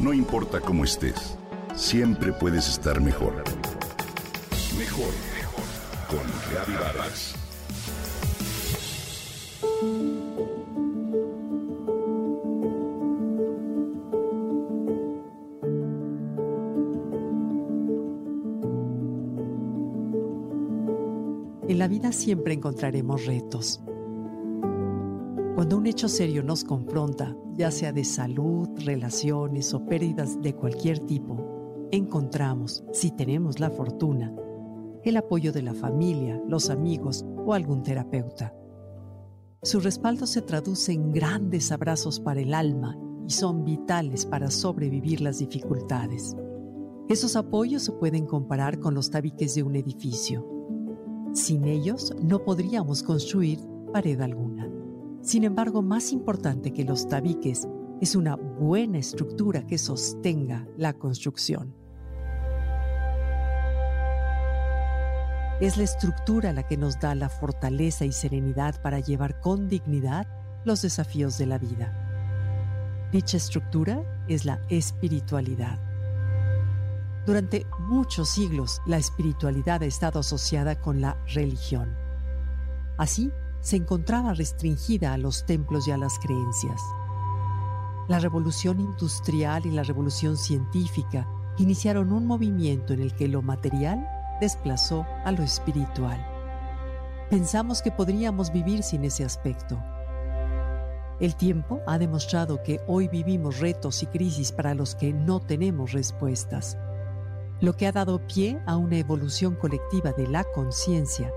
No importa cómo estés, siempre puedes estar mejor. Mejor, mejor. Con Reavivadas. En la vida siempre encontraremos retos. Cuando un hecho serio nos confronta, ya sea de salud, relaciones o pérdidas de cualquier tipo, encontramos, si tenemos la fortuna, el apoyo de la familia, los amigos o algún terapeuta. Su respaldo se traduce en grandes abrazos para el alma y son vitales para sobrevivir las dificultades. Esos apoyos se pueden comparar con los tabiques de un edificio sin ellos no podríamos construir pared alguna. Sin embargo, más importante que los tabiques es una buena estructura que sostenga la construcción. Es la estructura la que nos da la fortaleza y serenidad para llevar con dignidad los desafíos de la vida. Dicha estructura es la espiritualidad. Durante muchos siglos la espiritualidad ha estado asociada con la religión. Así, se encontraba restringida a los templos y a las creencias. La revolución industrial y la revolución científica iniciaron un movimiento en el que lo material desplazó a lo espiritual. Pensamos que podríamos vivir sin ese aspecto. El tiempo ha demostrado que hoy vivimos retos y crisis para los que no tenemos respuestas lo que ha dado pie a una evolución colectiva de la conciencia,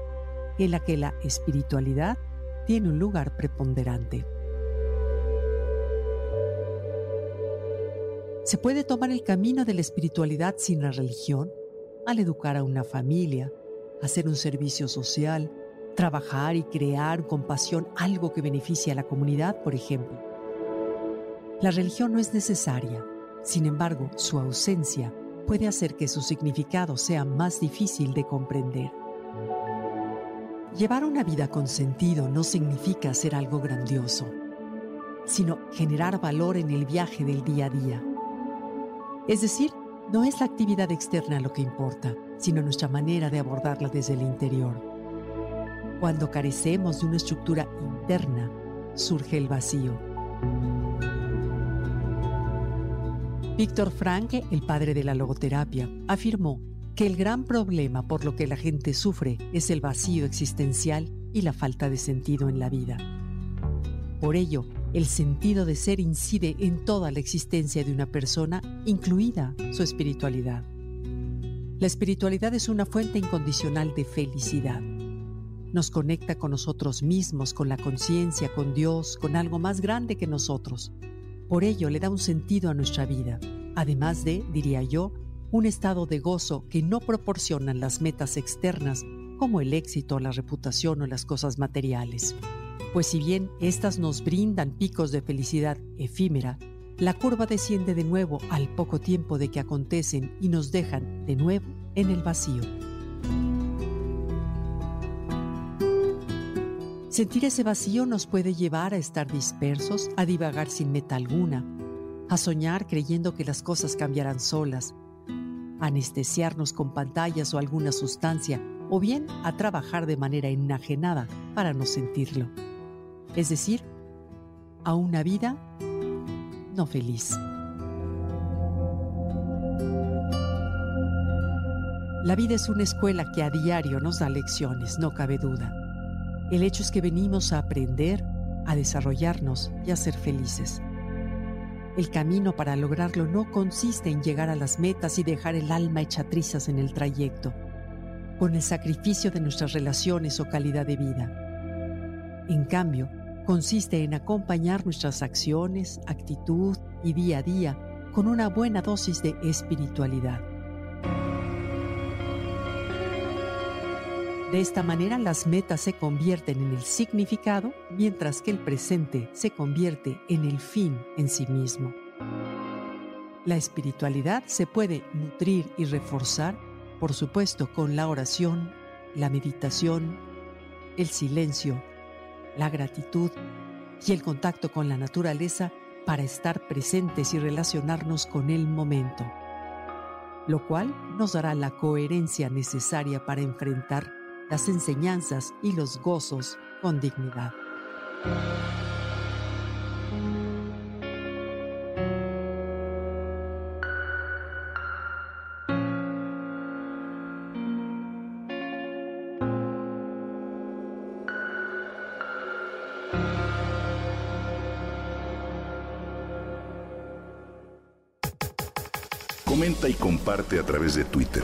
en la que la espiritualidad tiene un lugar preponderante. ¿Se puede tomar el camino de la espiritualidad sin la religión? Al educar a una familia, hacer un servicio social, trabajar y crear con pasión algo que beneficie a la comunidad, por ejemplo. La religión no es necesaria, sin embargo, su ausencia puede hacer que su significado sea más difícil de comprender. Llevar una vida con sentido no significa hacer algo grandioso, sino generar valor en el viaje del día a día. Es decir, no es la actividad externa lo que importa, sino nuestra manera de abordarla desde el interior. Cuando carecemos de una estructura interna, surge el vacío. Víctor Franke, el padre de la logoterapia, afirmó que el gran problema por lo que la gente sufre es el vacío existencial y la falta de sentido en la vida. Por ello, el sentido de ser incide en toda la existencia de una persona, incluida su espiritualidad. La espiritualidad es una fuente incondicional de felicidad. Nos conecta con nosotros mismos, con la conciencia, con Dios, con algo más grande que nosotros, por ello le da un sentido a nuestra vida, además de, diría yo, un estado de gozo que no proporcionan las metas externas como el éxito, la reputación o las cosas materiales. Pues si bien éstas nos brindan picos de felicidad efímera, la curva desciende de nuevo al poco tiempo de que acontecen y nos dejan de nuevo en el vacío. Sentir ese vacío nos puede llevar a estar dispersos, a divagar sin meta alguna, a soñar creyendo que las cosas cambiarán solas, anestesiarnos con pantallas o alguna sustancia, o bien a trabajar de manera enajenada para no sentirlo. Es decir, a una vida no feliz. La vida es una escuela que a diario nos da lecciones, no cabe duda. El hecho es que venimos a aprender, a desarrollarnos y a ser felices. El camino para lograrlo no consiste en llegar a las metas y dejar el alma hecha trizas en el trayecto, con el sacrificio de nuestras relaciones o calidad de vida. En cambio, consiste en acompañar nuestras acciones, actitud y día a día con una buena dosis de espiritualidad. De esta manera las metas se convierten en el significado, mientras que el presente se convierte en el fin en sí mismo. La espiritualidad se puede nutrir y reforzar, por supuesto, con la oración, la meditación, el silencio, la gratitud y el contacto con la naturaleza para estar presentes y relacionarnos con el momento, lo cual nos dará la coherencia necesaria para enfrentar las enseñanzas y los gozos con dignidad. Comenta y comparte a través de Twitter.